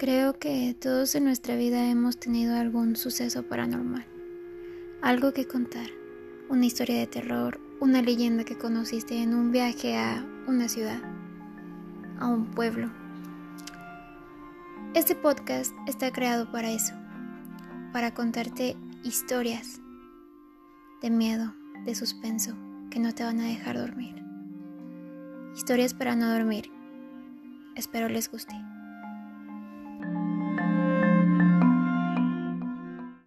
Creo que todos en nuestra vida hemos tenido algún suceso paranormal, algo que contar, una historia de terror, una leyenda que conociste en un viaje a una ciudad, a un pueblo. Este podcast está creado para eso, para contarte historias de miedo, de suspenso, que no te van a dejar dormir. Historias para no dormir. Espero les guste.